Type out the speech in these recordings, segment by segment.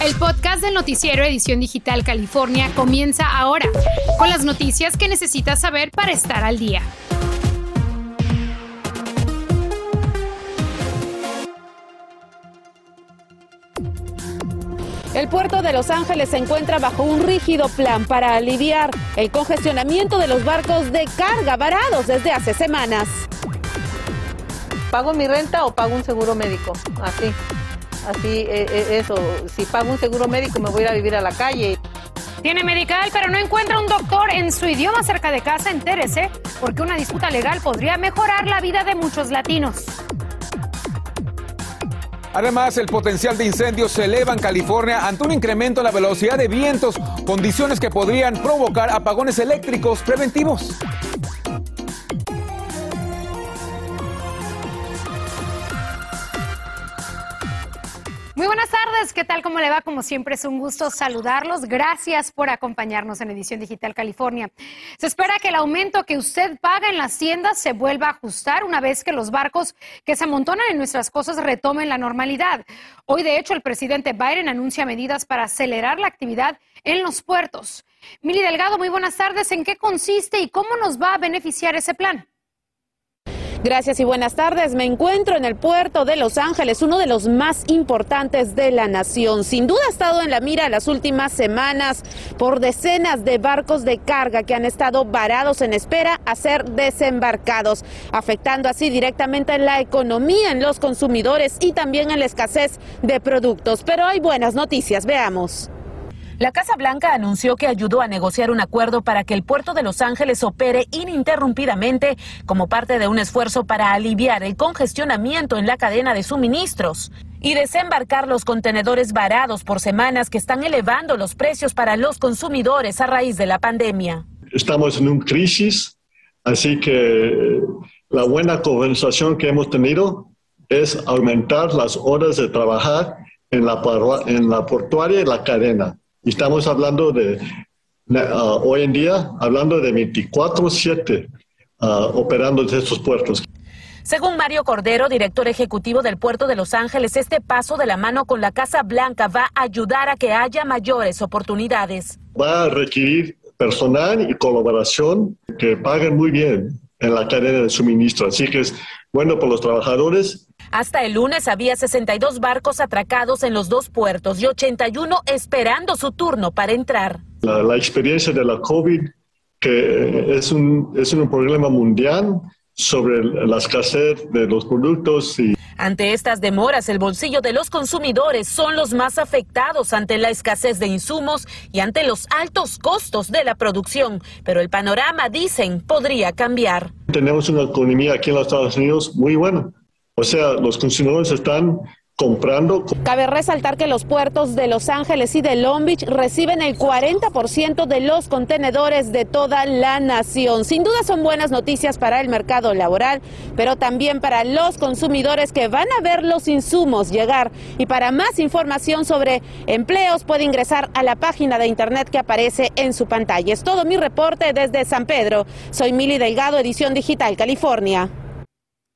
El podcast del noticiero Edición Digital California comienza ahora, con las noticias que necesitas saber para estar al día. El puerto de Los Ángeles se encuentra bajo un rígido plan para aliviar el congestionamiento de los barcos de carga varados desde hace semanas. ¿Pago mi renta o pago un seguro médico? Así. Así, eh, eh, eso. Si pago un seguro médico, me voy a ir a vivir a la calle. Tiene medical, pero no encuentra un doctor en su idioma cerca de casa. Entérese, porque una disputa legal podría mejorar la vida de muchos latinos. Además, el potencial de incendios se eleva en California ante un incremento en la velocidad de vientos, condiciones que podrían provocar apagones eléctricos preventivos. ¿Qué tal? ¿Cómo le va? Como siempre es un gusto saludarlos. Gracias por acompañarnos en Edición Digital California. Se espera que el aumento que usted paga en las tiendas se vuelva a ajustar una vez que los barcos que se amontonan en nuestras cosas retomen la normalidad. Hoy, de hecho, el presidente Biden anuncia medidas para acelerar la actividad en los puertos. Mili Delgado, muy buenas tardes. ¿En qué consiste y cómo nos va a beneficiar ese plan? Gracias y buenas tardes. Me encuentro en el puerto de Los Ángeles, uno de los más importantes de la nación. Sin duda ha estado en la mira las últimas semanas por decenas de barcos de carga que han estado varados en espera a ser desembarcados, afectando así directamente en la economía, en los consumidores y también en la escasez de productos. Pero hay buenas noticias, veamos. La Casa Blanca anunció que ayudó a negociar un acuerdo para que el puerto de Los Ángeles opere ininterrumpidamente como parte de un esfuerzo para aliviar el congestionamiento en la cadena de suministros y desembarcar los contenedores varados por semanas que están elevando los precios para los consumidores a raíz de la pandemia. Estamos en una crisis, así que la buena conversación que hemos tenido es aumentar las horas de trabajar en la, en la portuaria y la cadena. Estamos hablando de, uh, hoy en día, hablando de 24/7 uh, operando desde estos puertos. Según Mario Cordero, director ejecutivo del puerto de Los Ángeles, este paso de la mano con la Casa Blanca va a ayudar a que haya mayores oportunidades. Va a requerir personal y colaboración que paguen muy bien en la cadena de suministro. Así que es bueno por los trabajadores hasta el lunes había 62 barcos atracados en los dos puertos y 81 esperando su turno para entrar. La, experiencia de la COVID, que es un, es un problema mundial sobre la escasez de los productos y ante estas demoras, el bolsillo de los consumidores son los más afectados ante la escasez de insumos y ante los altos costos de la producción. Pero el panorama, dicen, podría cambiar. Tenemos una economía aquí en los Estados Unidos muy buena. O sea, los consumidores están comprando. Cabe resaltar que los puertos de Los Ángeles y de Long Beach reciben el 40% de los contenedores de toda la nación. Sin duda son buenas noticias para el mercado laboral, pero también para los consumidores que van a ver los insumos llegar. Y para más información sobre empleos puede ingresar a la página de internet que aparece en su pantalla. Es todo mi reporte desde San Pedro. Soy Mili Delgado, Edición Digital, California.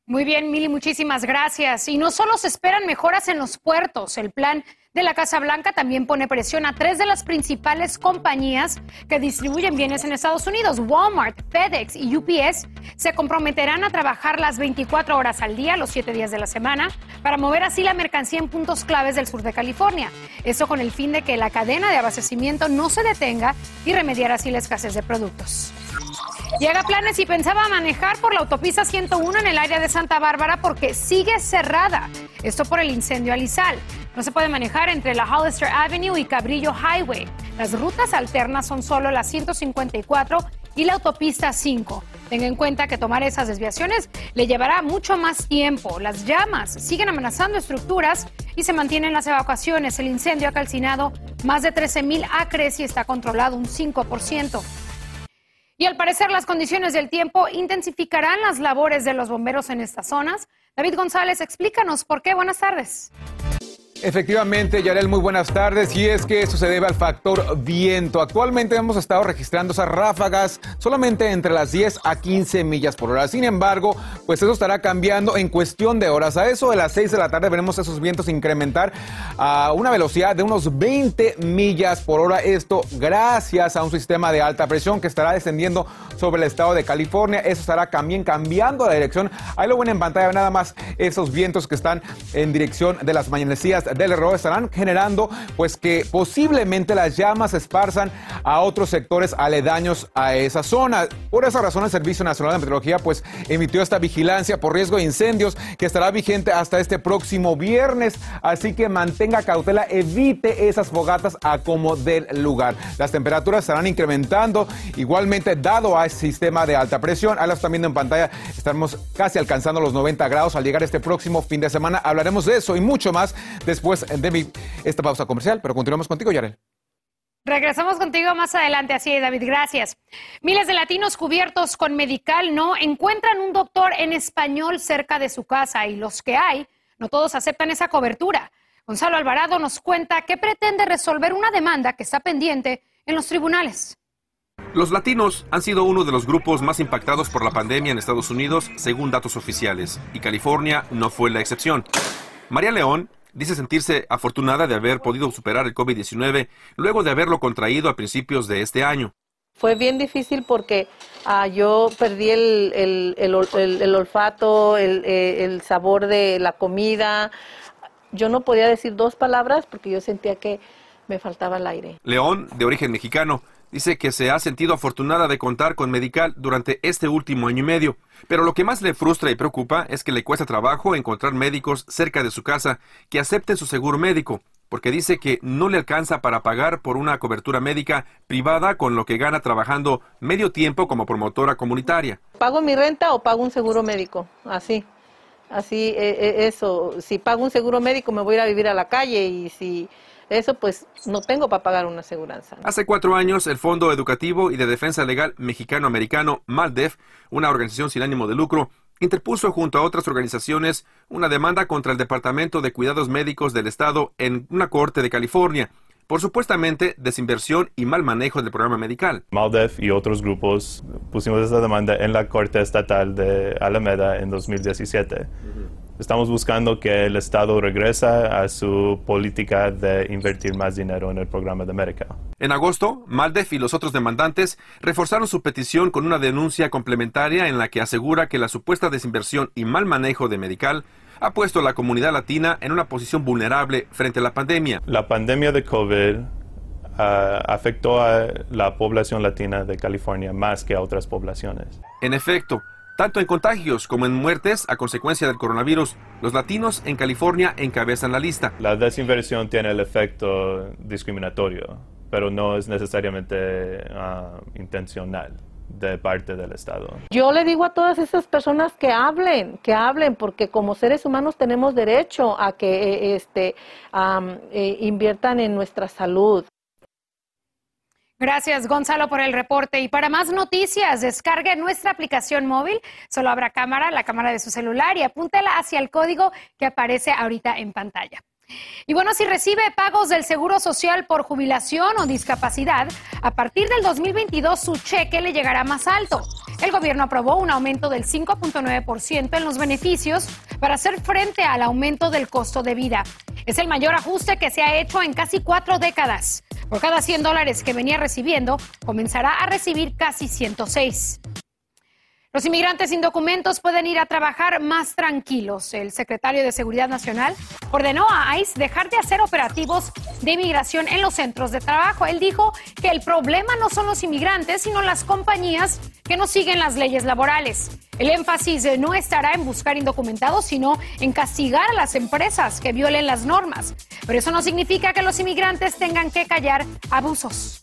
Muy bien, Mili, muchísimas gracias. Y no solo se esperan mejoras en los puertos, el plan de la Casa Blanca también pone presión a tres de las principales compañías que distribuyen bienes en Estados Unidos. Walmart, FedEx y UPS se comprometerán a trabajar las 24 horas al día, los 7 días de la semana, para mover así la mercancía en puntos claves del sur de California. Eso con el fin de que la cadena de abastecimiento no se detenga y remediar así la escasez de productos. Llega planes y pensaba manejar por la autopista 101 en el área de Santa Bárbara porque sigue cerrada. Esto por el incendio alisal. No se puede manejar entre la Hollister Avenue y Cabrillo Highway. Las rutas alternas son solo la 154 y la autopista 5. Tenga en cuenta que tomar esas desviaciones le llevará mucho más tiempo. Las llamas siguen amenazando estructuras y se mantienen las evacuaciones. El incendio ha calcinado más de 13 mil acres y está controlado un 5%. Y al parecer las condiciones del tiempo intensificarán las labores de los bomberos en estas zonas. David González, explícanos por qué. Buenas tardes. Efectivamente, Yarel, muy buenas tardes. Y es que eso se debe al factor viento. Actualmente hemos estado registrando esas ráfagas solamente entre las 10 a 15 millas por hora. Sin embargo, pues eso estará cambiando en cuestión de horas. A eso de las 6 de la tarde veremos esos vientos incrementar a una velocidad de unos 20 millas por hora. Esto gracias a un sistema de alta presión que estará descendiendo sobre el estado de California. Eso estará también cambiando la dirección. Ahí lo ven en pantalla nada más esos vientos que están en dirección de las mañanecillas del error estarán generando pues que posiblemente las llamas se esparzan a otros sectores aledaños a esa zona. Por esa razón el Servicio Nacional de Meteorología pues emitió esta vigilancia por riesgo de incendios que estará vigente hasta este próximo viernes, así que mantenga cautela, evite esas fogatas a como del lugar. Las temperaturas estarán incrementando igualmente dado a ese sistema de alta presión. Ahí lo están viendo en pantalla, estamos casi alcanzando los 90 grados al llegar este próximo fin de semana. Hablaremos de eso y mucho más después de esta pausa comercial, pero continuamos contigo, Yarel. Regresamos contigo más adelante, así David, gracias. Miles de latinos cubiertos con medical no encuentran un doctor en español cerca de su casa y los que hay, no todos aceptan esa cobertura. Gonzalo Alvarado nos cuenta que pretende resolver una demanda que está pendiente en los tribunales. Los latinos han sido uno de los grupos más impactados por la pandemia en Estados Unidos, según datos oficiales, y California no fue la excepción. María León dice sentirse afortunada de haber podido superar el COVID-19 luego de haberlo contraído a principios de este año. Fue bien difícil porque ah, yo perdí el, el, olfato, eh, el, sabor de la comida. Yo no podía decir dos palabras porque yo sentía que me faltaba el aire. León, de origen mexicano, Dice que se ha sentido afortunada de contar con Medical durante este último año y medio, pero lo que más le frustra y preocupa es que le cuesta trabajo encontrar médicos cerca de su casa que acepten su seguro médico, porque dice que no le alcanza para pagar por una cobertura médica privada con lo que gana trabajando medio tiempo como promotora comunitaria. ¿Pago mi renta o pago un seguro médico? Así. Así, e, e, eso. Si pago un seguro médico me voy a ir a vivir a la calle y si eso pues no tengo para pagar una aseguranza. Hace cuatro años, el Fondo Educativo y de Defensa Legal Mexicano-Americano, MALDEF, una organización sin ánimo de lucro, interpuso junto a otras organizaciones una demanda contra el Departamento de Cuidados Médicos del Estado en una corte de California por supuestamente desinversión y mal manejo del programa medical. MALDEF y otros grupos pusimos esta demanda en la Corte Estatal de Alameda en 2017. Estamos buscando que el Estado regrese a su política de invertir más dinero en el programa de Medicare. En agosto, Maldef y los otros demandantes reforzaron su petición con una denuncia complementaria en la que asegura que la supuesta desinversión y mal manejo de Medical ha puesto a la comunidad latina en una posición vulnerable frente a la pandemia. La pandemia de COVID ah, afectó a la población latina de California más que a otras poblaciones. En efecto, tanto en contagios como en muertes a consecuencia del coronavirus, los latinos en California encabezan la lista. La desinversión tiene el efecto discriminatorio, pero no es necesariamente ah, intencional de parte del Estado. Yo le digo a todas esas personas que hablen, que hablen, porque como seres humanos tenemos derecho a que eh, este, eh, inviertan en nuestra salud. Gracias, Gonzalo, por el reporte. Y para más noticias, descargue nuestra aplicación móvil. Solo habrá cámara, la cámara de su celular y apúntela hacia el código que aparece ahorita en pantalla. Y bueno, si recibe pagos del Seguro Social por jubilación o discapacidad, a partir del 2022 su cheque le llegará más alto. El gobierno aprobó un aumento del 5.9% en los beneficios para hacer frente al aumento del costo de vida. Es el mayor ajuste que se ha hecho en casi cuatro décadas. Por cada 100 dólares que venía recibiendo, comenzará a recibir casi 106. Los inmigrantes sin documentos pueden ir a trabajar más tranquilos. El secretario de Seguridad Nacional ordenó a ICE dejar de hacer operativos de inmigración en los centros de trabajo. Él dijo que el problema no son los inmigrantes, sino las compañías que no siguen las leyes laborales. El énfasis no estará en buscar indocumentados, sino en castigar a las empresas que violen las normas. Pero eso no significa que los inmigrantes tengan que callar abusos.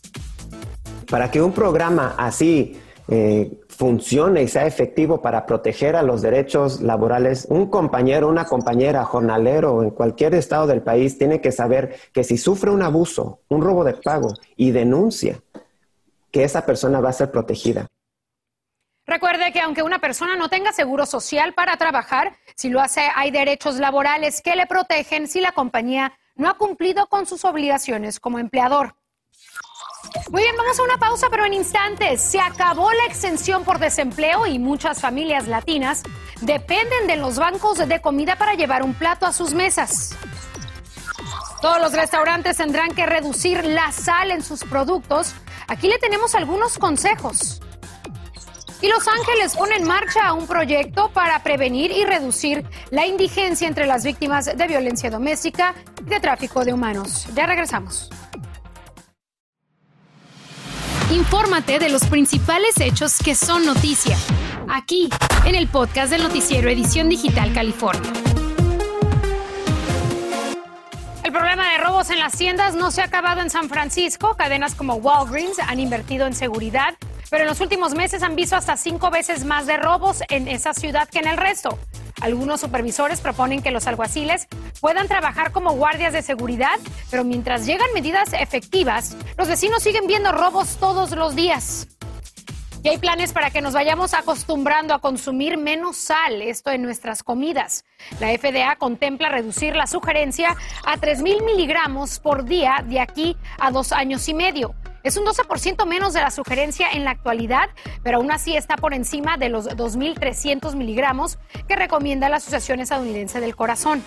Para que un programa así eh, funcione y sea efectivo para proteger a los derechos laborales, un compañero, una compañera, jornalero en cualquier estado del país tiene que saber que si sufre un abuso, un robo de pago y denuncia, que esa persona va a ser protegida. Recuerde que aunque una persona no tenga seguro social para trabajar, si lo hace hay derechos laborales que le protegen si la compañía no ha cumplido con sus obligaciones como empleador. Muy bien, vamos a una pausa, pero en instantes. Se acabó la exención por desempleo y muchas familias latinas dependen de los bancos de comida para llevar un plato a sus mesas. Todos los restaurantes tendrán que reducir la sal en sus productos. Aquí le tenemos algunos consejos. Y Los Ángeles pone en marcha un proyecto para prevenir y reducir la indigencia entre las víctimas de violencia doméstica y de tráfico de humanos. Ya regresamos. Infórmate de los principales hechos que son noticia, aquí, en el podcast del noticiero Edición Digital California. El problema de robos en las tiendas no se ha acabado en San Francisco. Cadenas como Walgreens han invertido en seguridad pero en los últimos meses han visto hasta cinco veces más de robos en esa ciudad que en el resto. Algunos supervisores proponen que los alguaciles puedan trabajar como guardias de seguridad, pero mientras llegan medidas efectivas, los vecinos siguen viendo robos todos los días. Y hay planes para que nos vayamos acostumbrando a consumir menos sal, esto en nuestras comidas. La FDA contempla reducir la sugerencia a 3.000 miligramos por día de aquí a dos años y medio. Es un 12% menos de la sugerencia en la actualidad, pero aún así está por encima de los 2.300 miligramos que recomienda la Asociación Estadounidense del Corazón.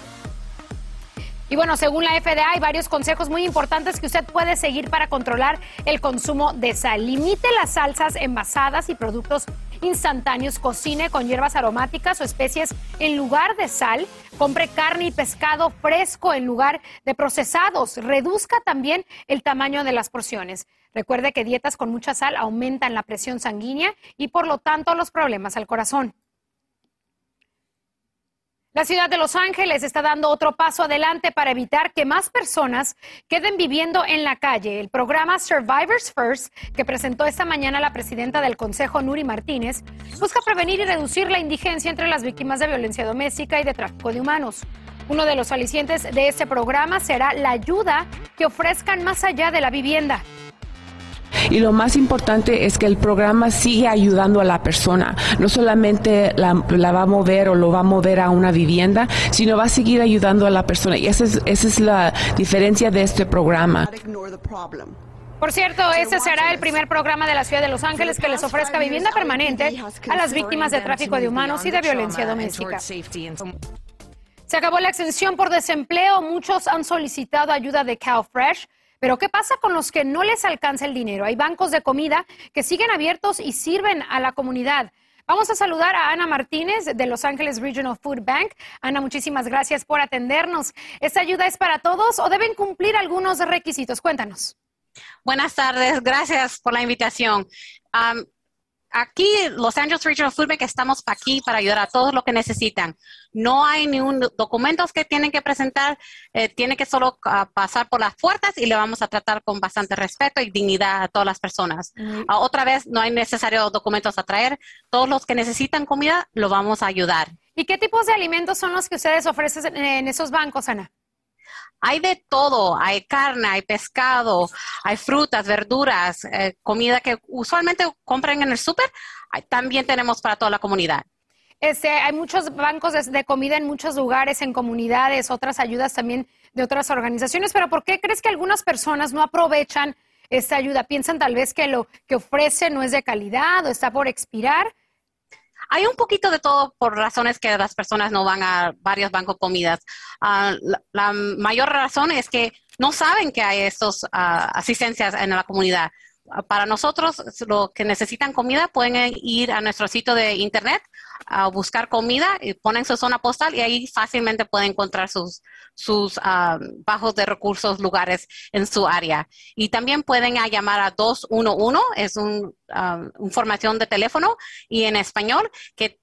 Y bueno, según la FDA hay varios consejos muy importantes que usted puede seguir para controlar el consumo de sal. Limite las salsas envasadas y productos instantáneos, cocine con hierbas aromáticas o especies en lugar de sal, compre carne y pescado fresco en lugar de procesados, reduzca también el tamaño de las porciones. Recuerde que dietas con mucha sal aumentan la presión sanguínea y por lo tanto los problemas al corazón. La ciudad de Los Ángeles está dando otro paso adelante para evitar que más personas queden viviendo en la calle. El programa Survivors First, que presentó esta mañana la presidenta del Consejo, Nuri Martínez, busca prevenir y reducir la indigencia entre las víctimas de violencia doméstica y de tráfico de humanos. Uno de los alicientes de este programa será la ayuda que ofrezcan más allá de la vivienda. Y lo más importante es que el programa sigue ayudando a la persona. No solamente la, va a mover o lo va a mover a una vivienda, sino va a seguir ayudando a la persona. Y esa es, esa es la diferencia de este programa. Por cierto, ese será el primer programa de la ciudad de Los Ángeles que les ofrezca vivienda permanente a las víctimas de tráfico de humanos y de violencia doméstica. Se acabó la extensión por desempleo. Muchos han solicitado ayuda de CalFresh pero ¿qué pasa con los que no les alcanza el dinero? Hay bancos de comida que siguen abiertos y sirven a la comunidad. Vamos a saludar a Ana Martínez de Los Ángeles Regional Food Bank. Ana, muchísimas gracias por atendernos. ¿Esta ayuda es para todos o deben cumplir algunos requisitos? Cuéntanos. Buenas tardes, gracias por la invitación aquí Los Angeles Regional Food Bank estamos aquí para ayudar a todos los que necesitan. No hay ningún documentos que tienen que presentar, eh, tienen que solo ah, pasar por las puertas y le vamos a tratar con bastante respeto y dignidad a todas las personas. Ah, otra vez, no hay necesarios documentos a traer. Todos los que necesitan comida, lo vamos a ayudar. ¿Y qué tipos de alimentos son los que ustedes ofrecen en esos bancos, Ana? Hay de todo, hay carne, hay pescado, hay frutas, verduras, eh, comida que usualmente compran en el súper, también tenemos para toda la comunidad. Este, hay muchos bancos de, comida en muchos lugares, en comunidades, otras ayudas también de otras organizaciones, pero ¿por qué crees que algunas personas no aprovechan esta ayuda? ¿Piensan tal vez que lo que ofrece no es de calidad o está por expirar? Hay un poquito de todo por razones que las personas no van a varios bancos comidas. Ah, la, mayor razón es que no saben que hay estas ah, asistencias en la comunidad para nosotros, los que necesitan comida pueden ir a nuestro sitio de internet a buscar comida y ponen su zona postal y ahí fácilmente pueden encontrar sus, sus ah, bajos de recursos lugares en su área. Y también pueden llamar a 211, es un, uh, información de teléfono y en español que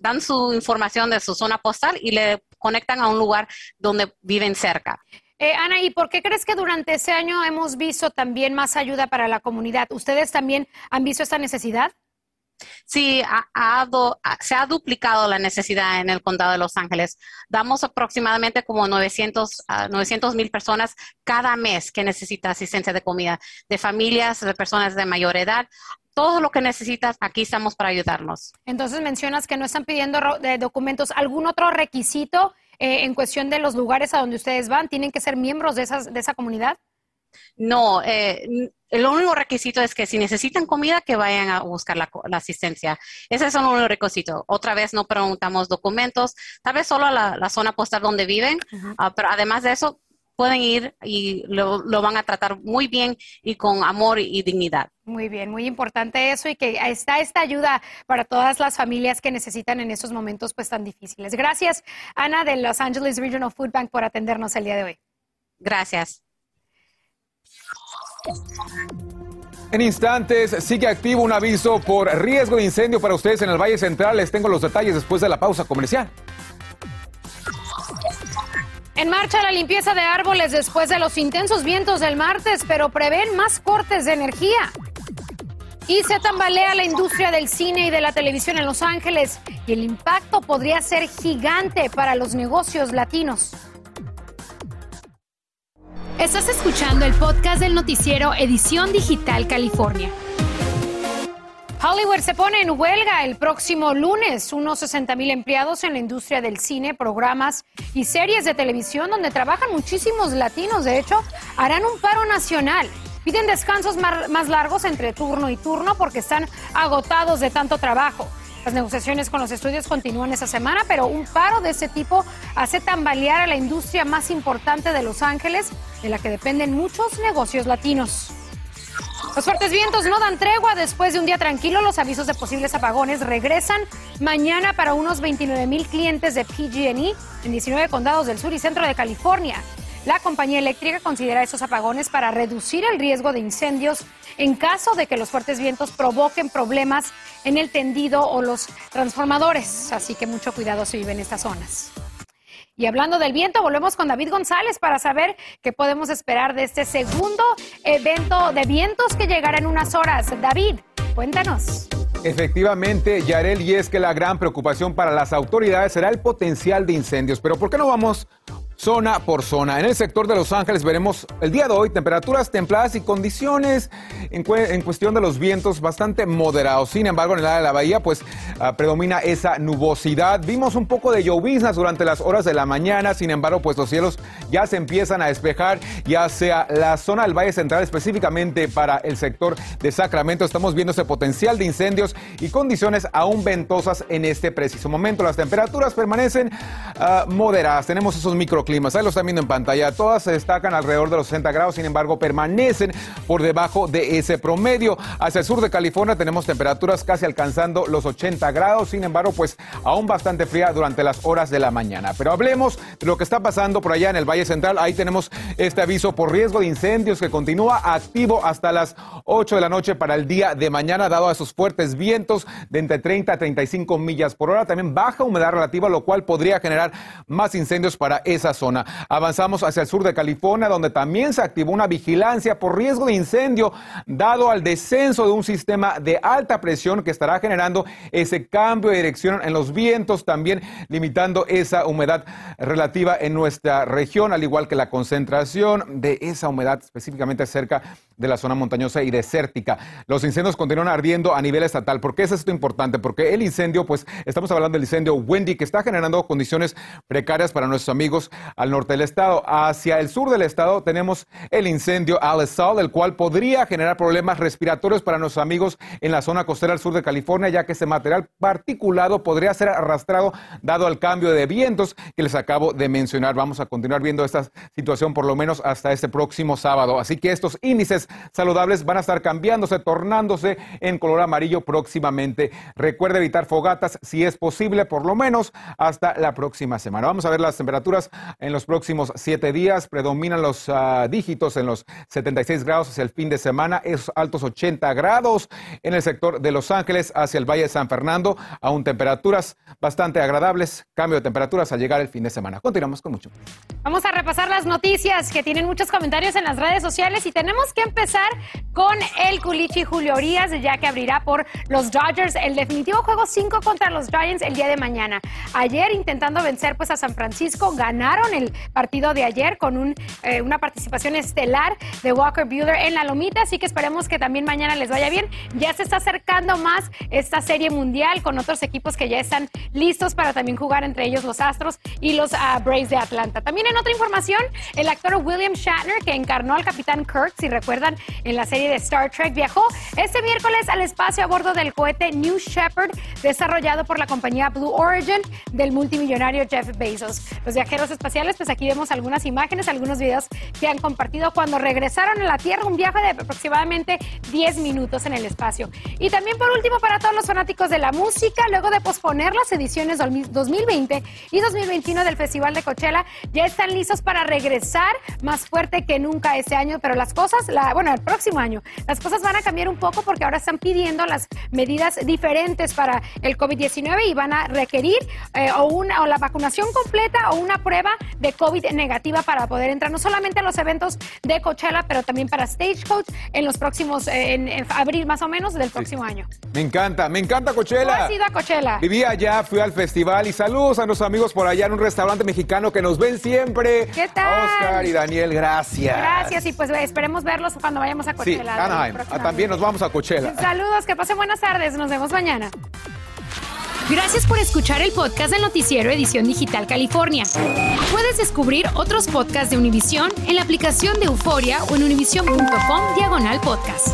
dan su información de su zona postal y le conectan a un lugar donde viven cerca. Eh, Ana, ¿y por qué crees que durante ese año hemos visto también más ayuda para la comunidad? ¿Ustedes también han visto esta necesidad? Sí, se ha duplicado la necesidad en el condado de Los Ángeles. Damos aproximadamente como 900 mil personas cada mes que necesita asistencia de comida, de familias, de personas de mayor edad. Todo lo que necesitas, aquí estamos para ayudarnos. Entonces mencionas que no están pidiendo documentos. ¿Algún otro requisito eh, en cuestión de los lugares a donde ustedes van? ¿Tienen que ser miembros de, esas, de esa comunidad? No, eh, el único requisito es que si necesitan comida, que vayan a buscar la, asistencia. Ese es el único requisito. Otra vez no preguntamos documentos, tal vez solo a la, zona postal donde viven, ah, pero además de eso, pueden ir y lo, van a tratar muy bien y con amor y dignidad. Muy bien, muy importante eso y que está esta ayuda para todas las familias que necesitan en estos momentos pues tan difíciles. Gracias, Ana de Los Angeles Regional Food Bank por atendernos el día de hoy. Gracias. En instantes sigue activo un aviso por riesgo de incendio para ustedes en el Valle Central. Les tengo los detalles después de la pausa comercial. En marcha la limpieza de árboles después de los intensos vientos del martes, pero prevén más cortes de energía. Y se tambalea la industria del cine y de la televisión en Los Ángeles y el impacto podría ser gigante para los negocios latinos. Estás escuchando el podcast del noticiero Edición Digital California. Hollywood se pone en huelga el próximo lunes. Unos 60 mil empleados en la industria del cine, programas y series de televisión donde trabajan muchísimos latinos. De hecho, harán un paro nacional. Piden descansos más largos entre turno y turno porque están agotados de tanto trabajo. Las negociaciones con los estudios continúan esa semana, pero un paro de ese tipo hace tambalear a la industria más importante de Los Ángeles, de la que dependen muchos negocios latinos. Los fuertes vientos no dan tregua después de un día tranquilo. Los avisos de posibles apagones regresan mañana para unos 29 mil clientes de PG&E en 19 condados del sur y centro de California. La compañía eléctrica considera esos apagones para reducir el riesgo de incendios en caso de que los fuertes vientos provoquen problemas en el tendido o los transformadores. Así que mucho cuidado si vive en estas zonas. Y hablando del viento, volvemos con David González para saber qué podemos esperar de este segundo evento de vientos que llegará en unas horas. David, cuéntanos. Efectivamente, Yarel, y es que la gran preocupación para las autoridades será el potencial de incendios. Pero ¿por qué no vamos zona por zona. En el sector de Los Ángeles veremos el día de hoy temperaturas templadas y condiciones en, cuestión de los vientos bastante moderados. Sin embargo, en el área de la bahía, pues ah, predomina esa nubosidad. Vimos un poco de lloviznas durante las horas de la mañana. Sin embargo, pues los cielos ya se empiezan a despejar, ya sea la zona del Valle Central, específicamente para el sector de Sacramento. Estamos viendo ese potencial de incendios y condiciones aún ventosas en este preciso momento. Las temperaturas permanecen ah, moderadas. Tenemos esos micro climas. Ahí lo están viendo en pantalla. Todas se destacan alrededor de los 60 grados, sin embargo, permanecen por debajo de ese promedio. Hacia el sur de California tenemos temperaturas casi alcanzando los 80 grados, sin embargo, pues aún bastante fría durante las horas de la mañana. Pero hablemos de lo que está pasando por allá en el Valle Central. Ahí tenemos este aviso por riesgo de incendios que continúa activo hasta las 8 de la noche para el día de mañana, dado a esos fuertes vientos de entre 30 a 35 millas por hora. También baja humedad relativa, lo cual podría generar más incendios para esas zona. Avanzamos hacia el sur de California, donde también se activó una vigilancia por riesgo de incendio, dado al descenso de un sistema de alta presión que estará generando ese cambio de dirección en los vientos, también limitando esa humedad relativa en nuestra región, al igual que la concentración de esa humedad específicamente cerca de la zona montañosa y desértica. Los incendios continúan ardiendo a nivel estatal. ¿Por qué es esto importante? Porque el incendio, pues estamos hablando del incendio Wendy, que está generando condiciones precarias para nuestros amigos al norte del estado. Hacia el sur del estado tenemos el incendio Alisal, el cual podría generar problemas respiratorios para nuestros amigos en la zona costera al sur de California, ya que ese material particulado podría ser arrastrado dado al cambio de vientos que les acabo de mencionar. Vamos a continuar viendo esta situación por lo menos hasta este próximo sábado. Así que estos índices saludables van a estar cambiándose, tornándose en color amarillo próximamente. Recuerde evitar fogatas si es posible, por lo menos hasta la próxima semana. Vamos a ver las temperaturas en los próximos siete días. Predominan los ah, dígitos en los 76 grados hacia el fin de semana, esos altos 80 grados en el sector de Los Ángeles hacia el Valle de San Fernando, aún temperaturas bastante agradables, cambio de temperaturas al llegar el fin de semana. Continuamos con mucho. Vamos a repasar las noticias que tienen muchos comentarios en las redes sociales y tenemos que empezar empezar con el culichi Julio Urias, ya que abrirá por los Dodgers el definitivo juego 5 contra los Giants el día de mañana. Ayer intentando vencer pues a San Francisco, ganaron el partido de ayer con un, eh, una participación estelar de Walker Buehler en la lomita, así que esperemos que también mañana les vaya bien. Ya se está acercando más esta serie mundial con otros equipos que ya están listos para también jugar entre ellos los Astros y los uh, Braves de Atlanta. También en otra información, el actor William Shatner, que encarnó al capitán Kirk, si recuerdan, en la serie de Star Trek, viajó este miércoles al espacio a bordo del cohete New Shepard, desarrollado por la compañía Blue Origin del multimillonario Jeff Bezos. Los viajeros espaciales, pues aquí vemos algunas imágenes, algunos videos que han compartido cuando regresaron a la Tierra, un viaje de aproximadamente 10 minutos en el espacio. Y también por último, para todos los fanáticos de la música, luego de posponer las ediciones 2020 y 2021 del Festival de Coachella, ya están listos para regresar más fuerte que nunca este año, pero las cosas, la, bueno, el próximo año, las cosas van a cambiar un poco porque ahora están pidiendo las medidas diferentes para el COVID-19 y van a requerir eh, o, una, o la vacunación completa o una prueba de COVID negativa para poder entrar no solamente a los eventos de Coachella, pero también para Stagecoach en los próximos, eh, en, abril más o menos del próximo año. Me encanta, me encanta Coachella. ¿Tú has ido a Coachella? Viví allá, fui al festival y saludos a nuestros amigos por allá en un restaurante mexicano que nos ven siempre. ¿Qué tal? Oscar y Daniel, gracias. Gracias y pues esperemos verlos cuando vayamos a Coachella. Sí, Anaheim. Ah, también nos vamos a Coachella. Saludos, que pasen buenas tardes. Nos vemos mañana. Gracias por escuchar el podcast del noticiero Edición Digital California. Puedes descubrir otros podcasts de Univision en la aplicación de Euforia o en univision.com diagonal podcast.